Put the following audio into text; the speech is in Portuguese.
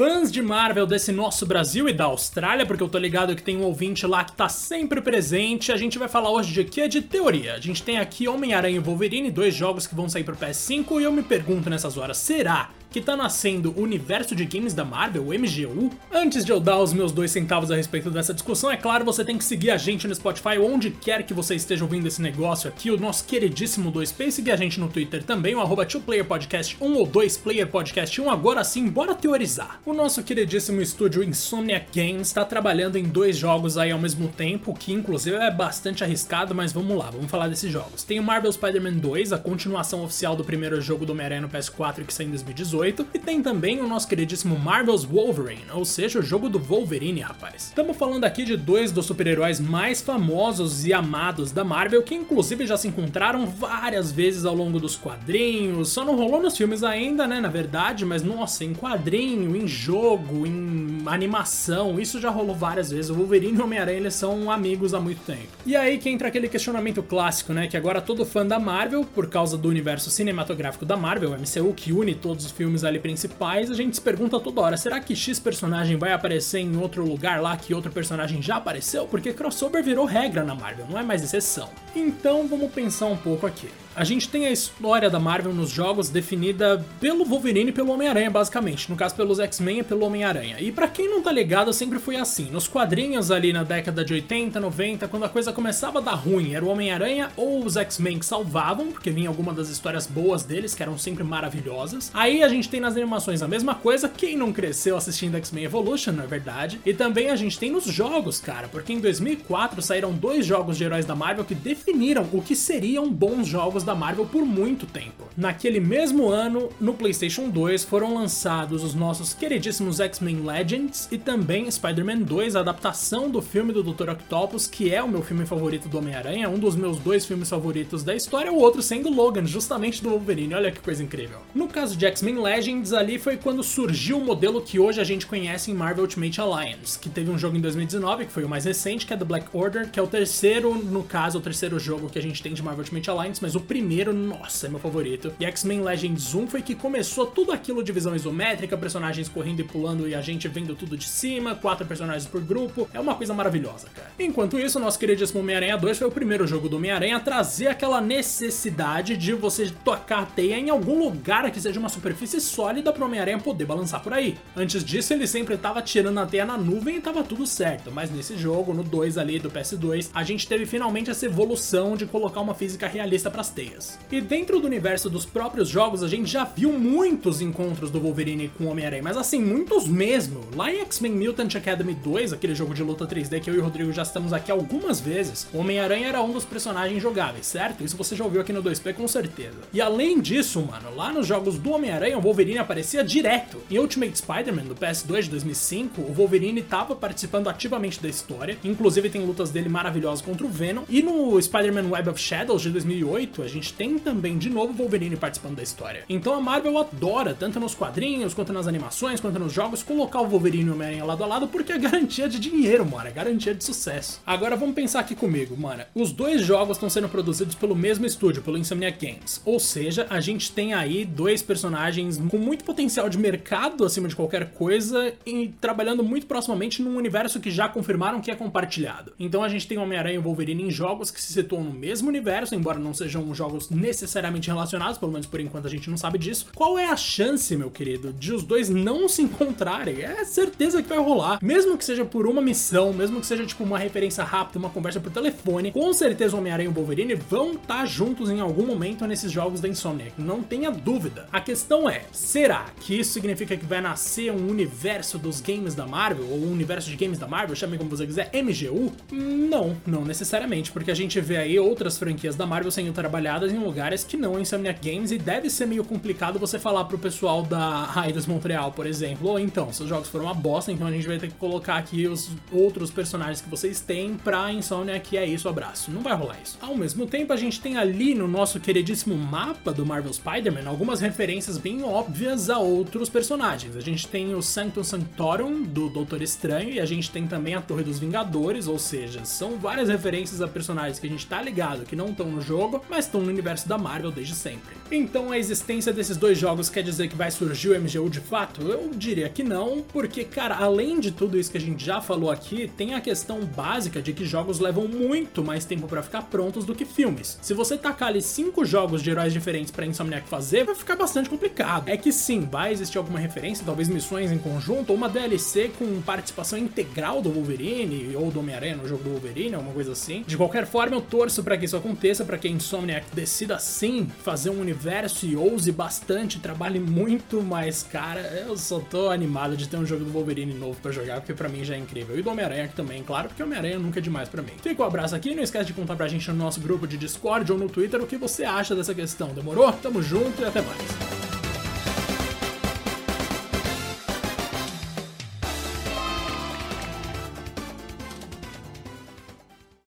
fãs de Marvel desse nosso Brasil e da Austrália, porque eu tô ligado que tem um ouvinte lá que tá sempre presente, a gente vai falar hoje de que é de teoria. A gente tem aqui Homem-Aranha e Wolverine, dois jogos que vão sair pro PS5, e eu me pergunto nessas horas, será que tá nascendo o universo de games da Marvel, o MGU. Antes de eu dar os meus dois centavos a respeito dessa discussão, é claro, você tem que seguir a gente no Spotify, onde quer que você esteja ouvindo esse negócio aqui, o nosso queridíssimo 2P, seguir a gente no Twitter também, o arroba 2playerpodcast 1 ou 2playerpodcast 1, agora sim, bora teorizar. O nosso queridíssimo estúdio Insomniac Games está trabalhando em dois jogos aí ao mesmo tempo, que inclusive é bastante arriscado, mas vamos lá, vamos falar desses jogos. Tem o Marvel Spider-Man 2, a continuação oficial do primeiro jogo do Homem-Aranha no PS4 que saiu em 2018, 2018, e tem também o nosso queridíssimo Marvel's Wolverine, ou seja, o jogo do Wolverine, rapaz. Estamos falando aqui de dois dos super-heróis mais famosos e amados da Marvel, que inclusive já se encontraram várias vezes ao longo dos quadrinhos, só não rolou nos filmes ainda, né, na verdade, mas nossa, em quadrinho, em jogo, em animação, isso já rolou várias vezes. O Wolverine e o Homem-Aranha são amigos há muito tempo. E aí que entra aquele questionamento clássico, né, que agora todo fã da Marvel, por causa do universo cinematográfico da Marvel, MCU, que une todos os filmes filmes ali principais, a gente se pergunta toda hora: será que X personagem vai aparecer em outro lugar lá que outro personagem já apareceu? Porque crossover virou regra na Marvel, não é mais exceção. Então vamos pensar um pouco aqui. A gente tem a história da Marvel nos jogos definida pelo Wolverine e pelo Homem-Aranha, basicamente. No caso, pelos X-Men e pelo Homem-Aranha. E para quem não tá ligado, sempre foi assim. Nos quadrinhos ali na década de 80, 90, quando a coisa começava a dar ruim, era o Homem-Aranha ou os X-Men que salvavam, porque vinha alguma das histórias boas deles, que eram sempre maravilhosas. Aí a gente tem nas animações a mesma coisa, quem não cresceu assistindo X-Men Evolution, não é verdade? E também a gente tem nos jogos, cara, porque em 2004 saíram dois jogos de heróis da Marvel que definiram o que seriam bons jogos jogos da Marvel por muito tempo. Naquele mesmo ano, no PlayStation 2, foram lançados os nossos queridíssimos X-Men Legends e também Spider-Man 2, a adaptação do filme do Dr. Octopus, que é o meu filme favorito do Homem-Aranha, um dos meus dois filmes favoritos da história, o outro sendo Logan, justamente do Wolverine. Olha que coisa incrível. No caso de X-Men Legends, ali foi quando surgiu o modelo que hoje a gente conhece em Marvel Ultimate Alliance, que teve um jogo em 2019, que foi o mais recente, que é The Black Order, que é o terceiro, no caso, o terceiro jogo que a gente tem de Marvel Ultimate Alliance, mas o primeiro, nossa, é meu favorito. E X-Men Legends 1 foi que começou tudo aquilo de visão isométrica, personagens correndo e pulando e a gente vendo tudo de cima, quatro personagens por grupo. É uma coisa maravilhosa, cara. Enquanto isso, nosso queridíssimo Homem-Aranha 2 foi o primeiro jogo do Homem-Aranha a trazer aquela necessidade de você tocar a teia em algum lugar que seja uma superfície sólida para o Homem-Aranha poder balançar por aí. Antes disso, ele sempre estava tirando a teia na nuvem e tava tudo certo, mas nesse jogo, no 2 ali do PS2, a gente teve finalmente essa evolução de colocar uma física realista para as teias. E dentro do universo dos próprios jogos, a gente já viu muitos encontros do Wolverine com o Homem-Aranha, mas assim, muitos mesmo. Lá em X-Men Mutant Academy 2, aquele jogo de luta 3D que eu e o Rodrigo já estamos aqui algumas vezes, o Homem-Aranha era um dos personagens jogáveis, certo? Isso você já ouviu aqui no 2P com certeza. E além disso, mano, lá nos jogos do Homem-Aranha, o Wolverine aparecia direto. Em Ultimate Spider-Man, do PS2 de 2005, o Wolverine estava participando ativamente da história, inclusive tem lutas dele maravilhosas contra o Venom. E no Spider-Man Web of Shadows de 2008, a gente tem também de novo Wolverine participando da história. Então a Marvel adora, tanto nos quadrinhos, quanto nas animações, quanto nos jogos, colocar o Wolverine e o Homem-Aranha lado a lado porque é garantia de dinheiro, mano, é garantia de sucesso. Agora vamos pensar aqui comigo, mano. Os dois jogos estão sendo produzidos pelo mesmo estúdio, pelo Insomniac Games. Ou seja, a gente tem aí dois personagens com muito potencial de mercado acima de qualquer coisa e trabalhando muito proximamente num universo que já confirmaram que é compartilhado. Então a gente tem Homem-Aranha e Wolverine em jogos que se situam no mesmo universo, embora não sejam jogos necessariamente relacionados, pelo menos por enquanto a gente não sabe disso. Qual é a chance, meu querido, de os dois não se encontrarem? É certeza que vai rolar. Mesmo que seja por uma missão, mesmo que seja tipo uma referência rápida, uma conversa por telefone, com certeza Homem-Aranha e Wolverine vão estar tá juntos em algum momento nesses jogos da Insomniac, não tenha dúvida. A questão é, será que isso significa que vai nascer um universo dos games da Marvel, ou um universo de games da Marvel, chame como você quiser, MGU? Não, não necessariamente, porque a gente vê aí outras franquias da Marvel sendo trabalhadas em lugares que não Insomniac Games e deve ser meio complicado você falar pro pessoal da Eidos Montreal, por exemplo, ou então, seus jogos foram uma bosta, então a gente vai ter que colocar aqui os outros personagens que vocês têm pra Insomniac, é isso, abraço. Não vai rolar isso. Ao mesmo tempo, a gente tem ali no nosso queridíssimo mapa do Marvel Spider-Man algumas referências bem óbvias a outros personagens. A gente tem o Sanctum Sanctorum do Doutor Estranho e a gente tem também a Torre dos Vingadores, ou seja, são várias referências a personagens que a gente tá ligado que não estão no jogo, mas estão no universo da Marvel desde sempre. Então a existência desses dois jogos quer dizer que vai surgir o MGU de fato? Eu diria que não, porque, cara, além de tudo isso que a gente já falou aqui, tem a questão básica de que jogos levam muito mais tempo para ficar prontos do que filmes. Se você tacar ali cinco jogos de heróis diferentes pra Insomniac fazer, vai ficar bastante complicado. É que sim, vai existir alguma referência, talvez missões em conjunto, ou uma DLC com participação integral do Wolverine ou do Homem-Aranha no jogo do Wolverine, alguma coisa assim. De qualquer forma, eu torço para que isso aconteça, para que a Insomniac decida sim fazer um universo e ouse bastante, trabalhe muito mais, cara. Eu só tô animado de ter um jogo do Wolverine novo para jogar, porque para mim já é incrível. E do Homem-Aranha também, claro, porque Homem-Aranha nunca é demais para mim. Fica um abraço aqui, não esquece de contar pra gente no nosso grupo de Discord ou no Twitter o que você acha dessa questão. Demorou? Tamo junto e até mais.